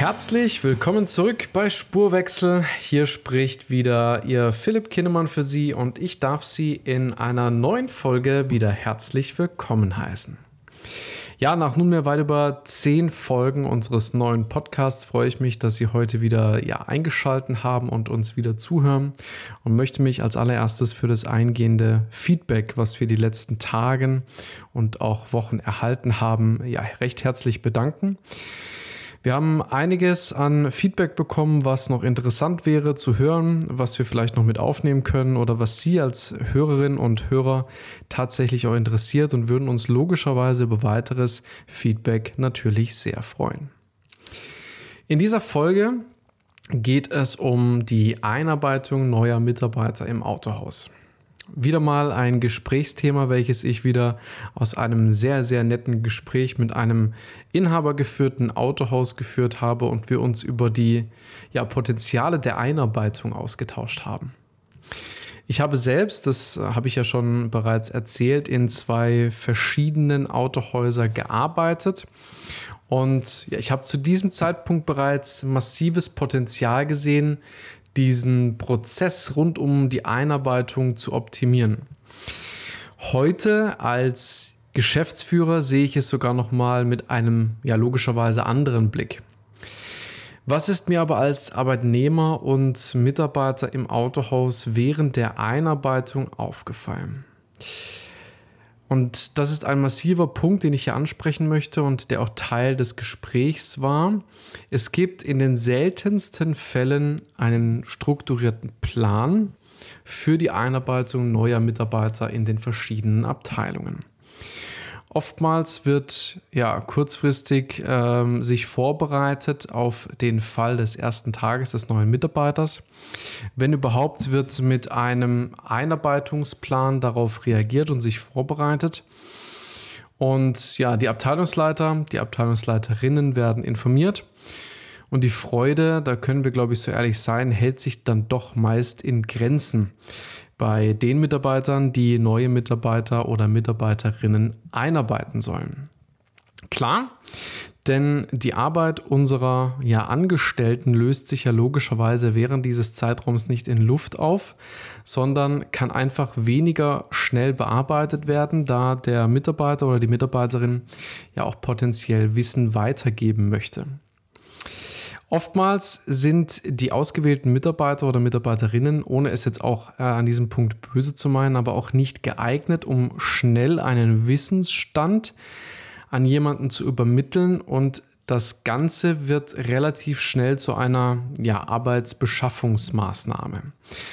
Herzlich willkommen zurück bei Spurwechsel. Hier spricht wieder Ihr Philipp Kinnemann für Sie und ich darf Sie in einer neuen Folge wieder herzlich willkommen heißen. Ja, nach nunmehr weit über zehn Folgen unseres neuen Podcasts freue ich mich, dass Sie heute wieder ja, eingeschaltet haben und uns wieder zuhören und möchte mich als allererstes für das eingehende Feedback, was wir die letzten Tagen und auch Wochen erhalten haben, ja, recht herzlich bedanken. Wir haben einiges an Feedback bekommen, was noch interessant wäre zu hören, was wir vielleicht noch mit aufnehmen können oder was Sie als Hörerinnen und Hörer tatsächlich auch interessiert und würden uns logischerweise über weiteres Feedback natürlich sehr freuen. In dieser Folge geht es um die Einarbeitung neuer Mitarbeiter im Autohaus wieder mal ein Gesprächsthema, welches ich wieder aus einem sehr, sehr netten Gespräch mit einem inhabergeführten Autohaus geführt habe und wir uns über die ja, Potenziale der Einarbeitung ausgetauscht haben. Ich habe selbst, das habe ich ja schon bereits erzählt, in zwei verschiedenen Autohäuser gearbeitet. Und ja, ich habe zu diesem Zeitpunkt bereits massives Potenzial gesehen, diesen Prozess rund um die Einarbeitung zu optimieren. Heute als Geschäftsführer sehe ich es sogar noch mal mit einem ja logischerweise anderen Blick. Was ist mir aber als Arbeitnehmer und Mitarbeiter im Autohaus während der Einarbeitung aufgefallen? Und das ist ein massiver Punkt, den ich hier ansprechen möchte und der auch Teil des Gesprächs war. Es gibt in den seltensten Fällen einen strukturierten Plan für die Einarbeitung neuer Mitarbeiter in den verschiedenen Abteilungen. Oftmals wird ja kurzfristig ähm, sich vorbereitet auf den Fall des ersten Tages des neuen Mitarbeiters. Wenn überhaupt, wird mit einem Einarbeitungsplan darauf reagiert und sich vorbereitet. Und ja, die Abteilungsleiter, die Abteilungsleiterinnen werden informiert. Und die Freude, da können wir, glaube ich, so ehrlich sein, hält sich dann doch meist in Grenzen bei den Mitarbeitern, die neue Mitarbeiter oder Mitarbeiterinnen einarbeiten sollen. Klar, denn die Arbeit unserer ja, Angestellten löst sich ja logischerweise während dieses Zeitraums nicht in Luft auf, sondern kann einfach weniger schnell bearbeitet werden, da der Mitarbeiter oder die Mitarbeiterin ja auch potenziell Wissen weitergeben möchte. Oftmals sind die ausgewählten Mitarbeiter oder Mitarbeiterinnen, ohne es jetzt auch äh, an diesem Punkt böse zu meinen, aber auch nicht geeignet, um schnell einen Wissensstand an jemanden zu übermitteln und das Ganze wird relativ schnell zu einer ja, Arbeitsbeschaffungsmaßnahme.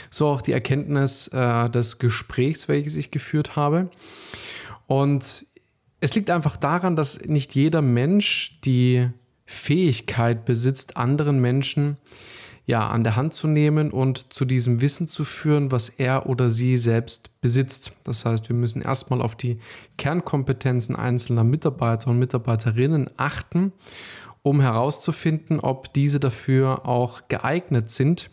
So auch die Erkenntnis äh, des Gesprächs, welches ich geführt habe. Und es liegt einfach daran, dass nicht jeder Mensch die Fähigkeit besitzt, anderen Menschen ja an der Hand zu nehmen und zu diesem Wissen zu führen, was er oder sie selbst besitzt. Das heißt, wir müssen erstmal auf die Kernkompetenzen einzelner Mitarbeiter und Mitarbeiterinnen achten, um herauszufinden, ob diese dafür auch geeignet sind,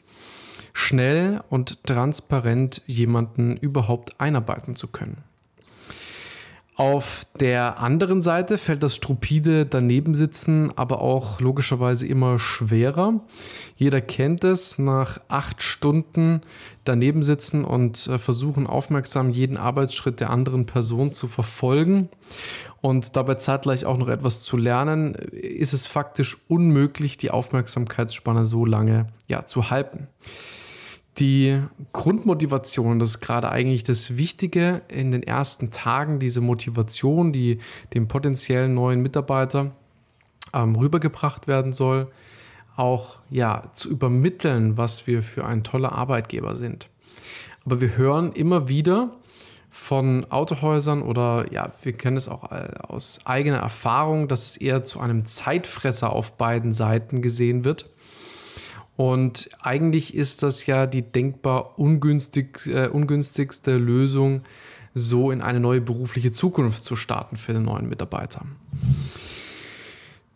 schnell und transparent jemanden überhaupt einarbeiten zu können. Auf der anderen Seite fällt das stupide Danebensitzen aber auch logischerweise immer schwerer. Jeder kennt es, nach acht Stunden Danebensitzen und äh, versuchen aufmerksam jeden Arbeitsschritt der anderen Person zu verfolgen und dabei zeitgleich auch noch etwas zu lernen, ist es faktisch unmöglich, die Aufmerksamkeitsspanne so lange ja, zu halten die Grundmotivation, das ist gerade eigentlich das Wichtige in den ersten Tagen, diese Motivation, die dem potenziellen neuen Mitarbeiter ähm, rübergebracht werden soll, auch ja zu übermitteln, was wir für ein toller Arbeitgeber sind. Aber wir hören immer wieder von Autohäusern oder ja, wir kennen es auch äh, aus eigener Erfahrung, dass es eher zu einem Zeitfresser auf beiden Seiten gesehen wird Und eigentlich ist das ja die denkbar ungünstig, äh, ungünstigste Lösung, so in eine neue berufliche Zukunft zu starten für den neuen Mitarbeiter.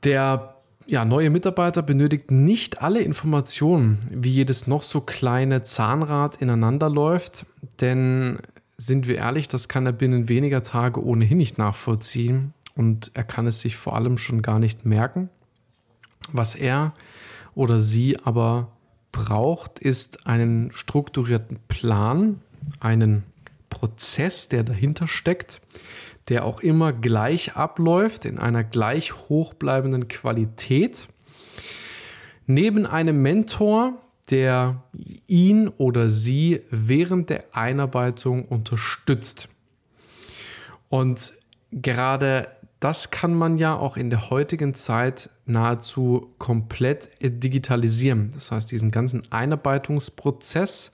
Der ja, neue Mitarbeiter benötigt nicht alle Informationen, wie jedes noch so kleine Zahnrad ineinander läuft, denn sind wir ehrlich, das kann er binnen weniger Tage ohnehin nicht nachvollziehen und er kann es sich vor allem schon gar nicht merken. Was er oder sie aber braucht, ist einen strukturierten Plan, einen Prozess, der dahinter steckt, der auch immer gleich abläuft, in einer gleich hochbleibenden Qualität. Neben einem Mentor, der ihn oder sie während der Einarbeitung unterstützt. Und gerade das kann man ja auch in der heutigen Zeit nahezu komplett digitalisieren. Das heißt, diesen ganzen Einarbeitungsprozess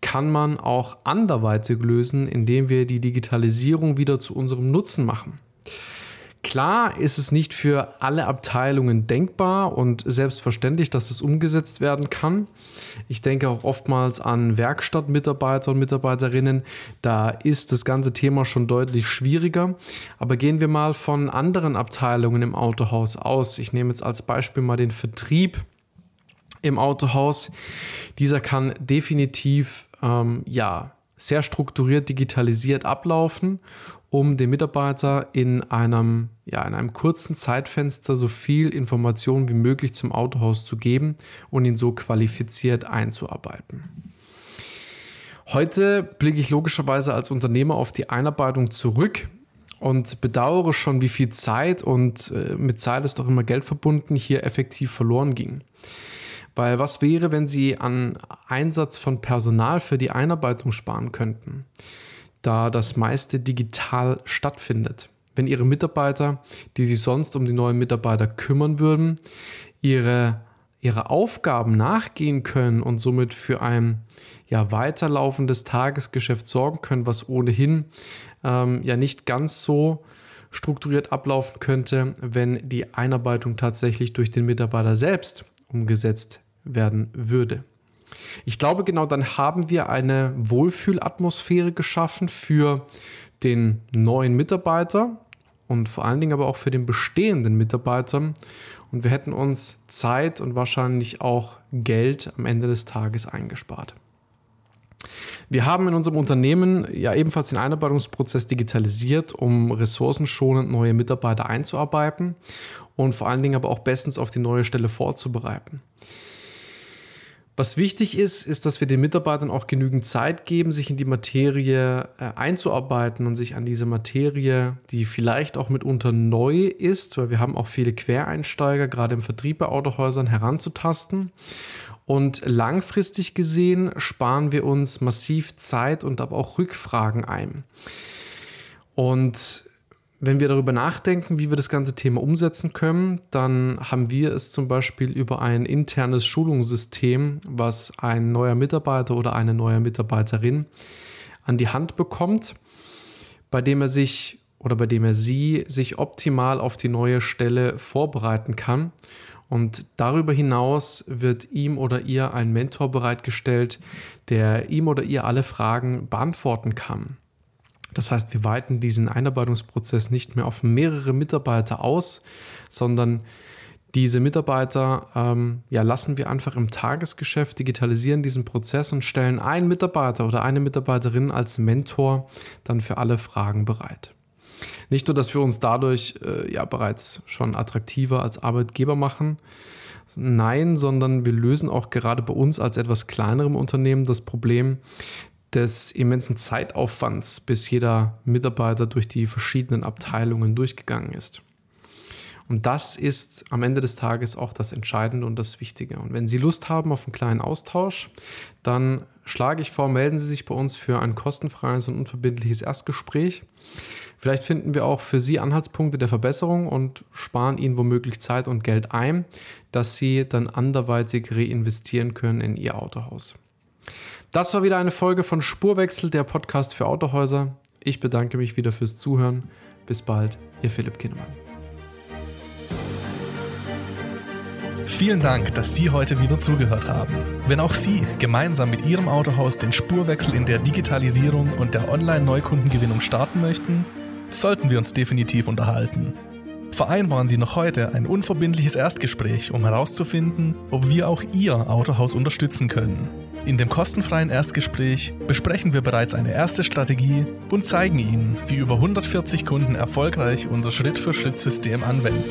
kann man auch anderweitig lösen, indem wir die Digitalisierung wieder zu unserem Nutzen machen. Klar ist es nicht für alle Abteilungen denkbar und selbstverständlich, dass es umgesetzt werden kann. Ich denke auch oftmals an Werkstattmitarbeiter und Mitarbeiterinnen. Da ist das ganze Thema schon deutlich schwieriger. Aber gehen wir mal von anderen Abteilungen im Autohaus aus. Ich nehme jetzt als Beispiel mal den Vertrieb im Autohaus. Dieser kann definitiv ähm, ja, sehr strukturiert digitalisiert ablaufen, um dem Mitarbeiter in einem, ja, in einem kurzen Zeitfenster so viel Information wie möglich zum Autohaus zu geben und ihn so qualifiziert einzuarbeiten. Heute blicke ich logischerweise als Unternehmer auf die Einarbeitung zurück und bedauere schon, wie viel Zeit und äh, mit Zeit ist auch immer Geld verbunden, hier effektiv verloren ging. Weil was wäre, wenn Sie an Einsatz von Personal für die Einarbeitung sparen könnten, da das meiste digital stattfindet? Wenn Ihre Mitarbeiter, die sich sonst um die neuen Mitarbeiter kümmern würden, ihre, ihre Aufgaben nachgehen können und somit für ein ja, weiterlaufendes Tagesgeschäft sorgen können, was ohnehin ähm, ja nicht ganz so strukturiert ablaufen könnte, wenn die Einarbeitung tatsächlich durch den Mitarbeiter selbst umgesetzt werden würde. Ich glaube, genau dann haben wir eine Wohlfühlatmosphäre geschaffen für den neuen Mitarbeiter und vor allen Dingen aber auch für den bestehenden Mitarbeiter. Und wir hätten uns Zeit und wahrscheinlich auch Geld am Ende des Tages eingespart. Wir haben in unserem Unternehmen ja ebenfalls den Einarbeitungsprozess digitalisiert, um ressourcenschonend neue Mitarbeiter einzuarbeiten und vor allen Dingen aber auch bestens auf die neue Stelle vorzubereiten. Was wichtig ist, ist, dass wir den Mitarbeitern auch genügend Zeit geben, sich in die Materie äh, einzuarbeiten und sich an diese Materie, die vielleicht auch mitunter neu ist, weil wir haben auch viele Quereinsteiger, gerade im Vertrieb bei Autohäusern, heranzutasten. Und langfristig gesehen sparen wir uns massiv Zeit und aber auch Rückfragen ein. Und wenn wir darüber nachdenken, wie wir das ganze Thema umsetzen können, dann haben wir es zum Beispiel über ein internes Schulungssystem, was ein neuer Mitarbeiter oder eine neue Mitarbeiterin an die Hand bekommt, bei dem er sich oder bei dem er sie sich optimal auf die neue Stelle vorbereiten kann. Und darüber hinaus wird ihm oder ihr ein Mentor bereitgestellt, der ihm oder ihr alle Fragen beantworten kann. Das heißt, wir weiten diesen Einarbeitungsprozess nicht mehr auf mehrere Mitarbeiter aus, sondern diese Mitarbeiter ähm, ja, lassen wir einfach im Tagesgeschäft, digitalisieren diesen Prozess und stellen einen Mitarbeiter oder eine Mitarbeiterin als Mentor dann für alle Fragen bereit. Nicht nur, dass wir uns dadurch äh, ja bereits schon attraktiver als Arbeitgeber machen, nein, sondern wir lösen auch gerade bei uns als etwas kleinerem Unternehmen das Problem, des immensen Zeitaufwands, bis jeder Mitarbeiter durch die verschiedenen Abteilungen durchgegangen ist. Und das ist am Ende des Tages auch das Entscheidende und das Wichtige. Und wenn Sie Lust haben auf einen kleinen Austausch, dann schlage ich vor, melden Sie sich bei uns für ein kostenfreies und unverbindliches Erstgespräch. Vielleicht finden wir auch für Sie Anhaltspunkte der Verbesserung und sparen Ihnen womöglich Zeit und Geld ein, dass Sie dann anderweitig reinvestieren können in Ihr Autohaus. Das war wieder eine Folge von Spurwechsel, der Podcast für Autohäuser. Ich bedanke mich wieder fürs Zuhören. Bis bald, Ihr Philipp Kinnemann. Vielen Dank, dass Sie heute wieder zugehört haben. Wenn auch Sie gemeinsam mit Ihrem Autohaus den Spurwechsel in der Digitalisierung und der Online-Neukundengewinnung starten möchten, sollten wir uns definitiv unterhalten. Vereinbaren Sie noch heute ein unverbindliches Erstgespräch, um herauszufinden, ob wir auch Ihr Autohaus unterstützen können. In dem kostenfreien Erstgespräch besprechen wir bereits eine erste Strategie und zeigen Ihnen, wie über 140 Kunden erfolgreich unser Schritt-für-Schritt-System anwenden.